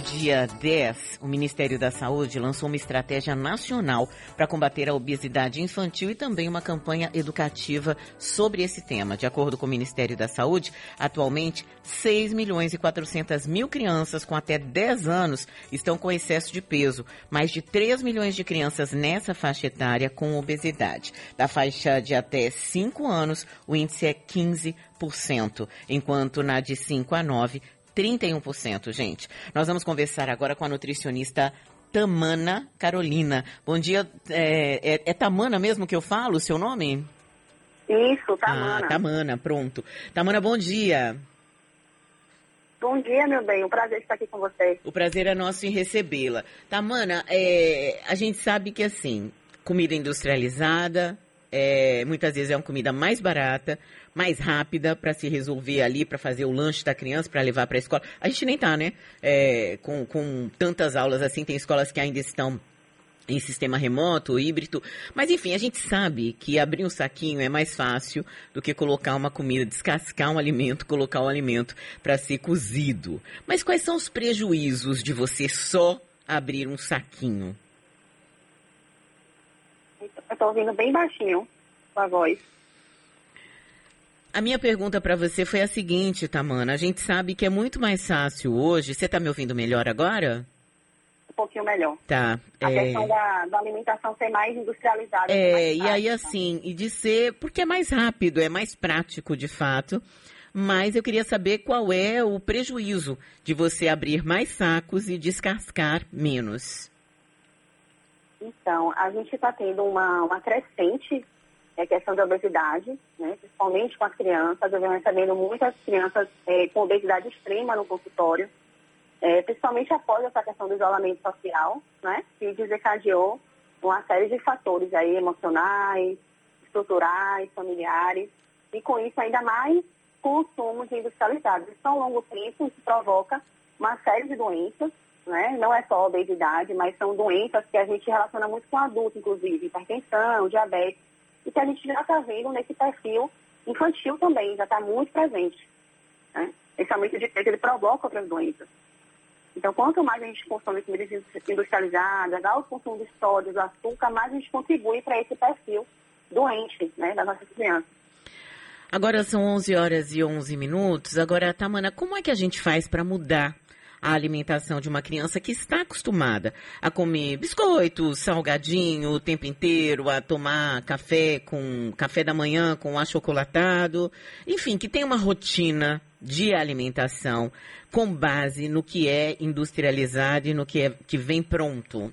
No dia 10, o Ministério da Saúde lançou uma estratégia nacional para combater a obesidade infantil e também uma campanha educativa sobre esse tema. De acordo com o Ministério da Saúde, atualmente 6 milhões e 400 mil crianças com até 10 anos estão com excesso de peso, mais de 3 milhões de crianças nessa faixa etária com obesidade. Da faixa de até 5 anos, o índice é 15%, enquanto na de 5 a 9, 31%, gente. Nós vamos conversar agora com a nutricionista Tamana Carolina. Bom dia, é, é, é Tamana mesmo que eu falo, o seu nome? Isso, Tamana. Ah, Tamana, pronto. Tamana, bom dia. Bom dia, meu bem. Um prazer estar aqui com você. O prazer é nosso em recebê-la. Tamana, é, a gente sabe que assim, comida industrializada, é, muitas vezes é uma comida mais barata, mais rápida para se resolver ali, para fazer o lanche da criança, para levar para a escola. A gente nem tá, né? É, com, com tantas aulas assim, tem escolas que ainda estão em sistema remoto, híbrido. Mas enfim, a gente sabe que abrir um saquinho é mais fácil do que colocar uma comida, descascar um alimento, colocar o um alimento para ser cozido. Mas quais são os prejuízos de você só abrir um saquinho? Estou ouvindo bem baixinho a voz. A minha pergunta para você foi a seguinte, Tamana. A gente sabe que é muito mais fácil hoje. Você está me ouvindo melhor agora? Um pouquinho melhor. Tá. A é... questão da, da, alimentação ser mais industrializada. É, mais e aí assim, e de ser, porque é mais rápido, é mais prático de fato. Mas eu queria saber qual é o prejuízo de você abrir mais sacos e descascar menos. Então, a gente está tendo uma, uma crescente é, questão da obesidade, né, principalmente com as crianças. Eu venho recebendo muitas crianças é, com obesidade extrema no consultório, é, principalmente após essa questão do isolamento social, né, que desencadeou uma série de fatores aí, emocionais, estruturais, familiares, e com isso ainda mais consumo industrializados. Isso a longo tempo isso provoca uma série de doenças, né? Não é só obesidade, mas são doenças que a gente relaciona muito com adulto, inclusive, hipertensão, diabetes, e que a gente já está vendo nesse perfil infantil também, já está muito presente. Né? Esse aumento de peso, ele provoca outras doenças. Então, quanto mais a gente consome comida industrializada, dá o consumo de sódio, do açúcar, mais a gente contribui para esse perfil doente né, das nossas crianças. Agora são 11 horas e 11 minutos. Agora, Tamana, como é que a gente faz para mudar a alimentação de uma criança que está acostumada a comer biscoito, salgadinho o tempo inteiro, a tomar café com café da manhã com achocolatado, enfim, que tem uma rotina de alimentação com base no que é industrializado e no que, é, que vem pronto?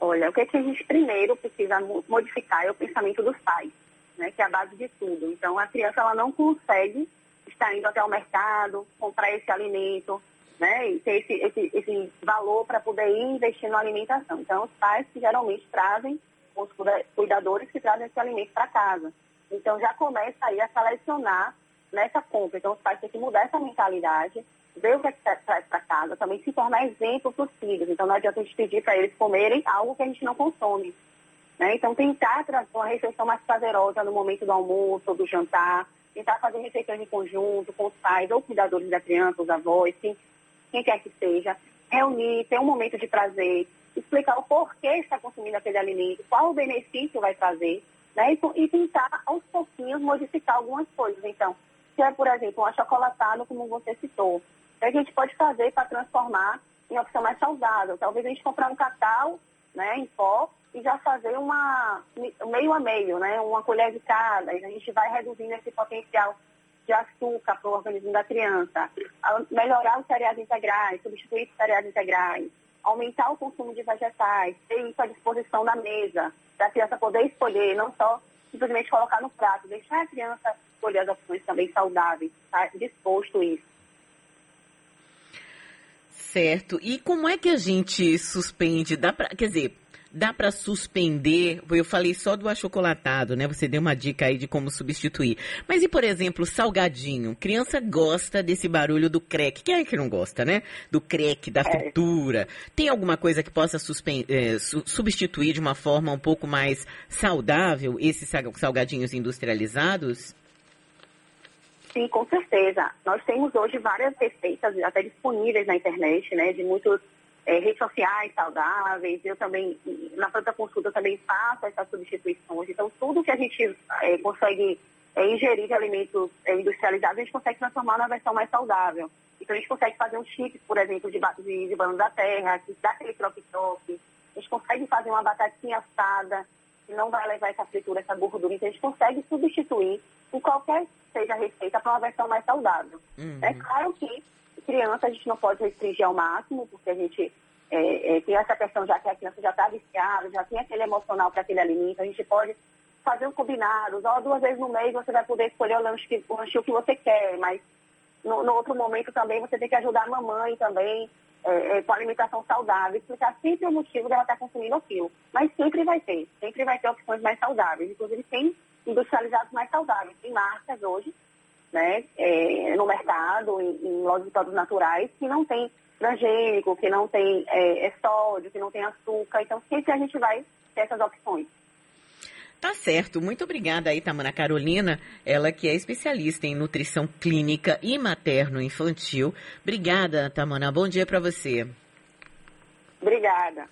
Olha, o que, é que a gente primeiro precisa modificar é o pensamento dos pais, né, que é a base de tudo. Então, a criança ela não consegue estar indo até o mercado, comprar esse alimento, né, e ter esse, esse, esse valor para poder ir investir na alimentação. Então, os pais que geralmente trazem, os cuidadores que trazem esse alimento para casa. Então, já começa aí a selecionar nessa compra. Então, os pais têm que mudar essa mentalidade, ver o que é que traz para casa, também se tornar exemplo para os filhos. Então, não adianta a gente pedir para eles comerem algo que a gente não consome. Né? Então, tentar trazer uma refeição mais prazerosa no momento do almoço ou do jantar, tentar fazer refeições em conjunto com os pais ou cuidadores da criança, os avós, quem, quem quer que seja, reunir, ter um momento de prazer, explicar o porquê está consumindo aquele alimento, qual o benefício vai trazer, né? E, e tentar aos pouquinhos modificar algumas coisas. Então, se é, por exemplo, um achocolatado, como você citou, a gente pode fazer para transformar em opção mais saudável? Talvez a gente comprar um cacau né, em pó e já fazer uma meio a meio, né, uma colher de cada, e a gente vai reduzindo esse potencial de açúcar para o organismo da criança, melhorar os cereais integrais, substituir os cereais integrais, aumentar o consumo de vegetais, ter isso à disposição da mesa, para a criança poder escolher, não só simplesmente colocar no prato, deixar a criança escolher as opções também saudáveis, tá? disposto isso. Certo. E como é que a gente suspende? Dá pra, quer dizer, Dá para suspender? Eu falei só do achocolatado, né? Você deu uma dica aí de como substituir. Mas e, por exemplo, salgadinho? Criança gosta desse barulho do crack. Quem é que não gosta, né? Do crack, da É. fritura. Tem alguma coisa que possa eh, su- substituir de uma forma um pouco mais saudável esses sal- salgadinhos industrializados? Sim, com certeza. Nós temos hoje várias receitas até disponíveis na internet, né, de muitas eh, redes sociais saudáveis. Eu também, na Planta Consulta, também faço essas substituições. Então, tudo que a gente eh, consegue eh, ingerir de alimentos eh, industrializados, a gente consegue transformar numa versão mais saudável. Então, a gente consegue fazer um chip, por exemplo, de, de, de banana da terra, que dá aquele troque-troque. A gente consegue fazer uma batatinha assada, que não vai levar essa fritura, essa gordura. Então, a gente consegue substituir em qualquer que seja a receita para uma versão mais saudável. Uhum. É claro que criança a gente não pode restringir ao máximo, porque a gente é, é, tem essa questão já que a criança já está viciada, já tem aquele emocional para aquele alimento, a gente pode fazer um combinado, ó, duas vezes no mês você vai poder escolher o lanche que, o lanche que você quer, mas no, no outro momento também você tem que ajudar a mamãe também é, é, com alimentação saudável, explicar sempre o motivo dela estar consumindo aquilo. Mas sempre vai ter, sempre vai ter opções mais saudáveis. Inclusive tem industrializados mais saudáveis. Tem marcas hoje, né, é, no mercado, em, em lojas de produtos naturais, que não tem transgênico, que não tem é, é sódio, que não tem açúcar. Então sempre a gente vai ter essas opções. Tá certo. Muito obrigada aí, Tamara Carolina, ela que é especialista em nutrição clínica e materno-infantil. Obrigada, Tamara. Bom dia para você. Obrigada.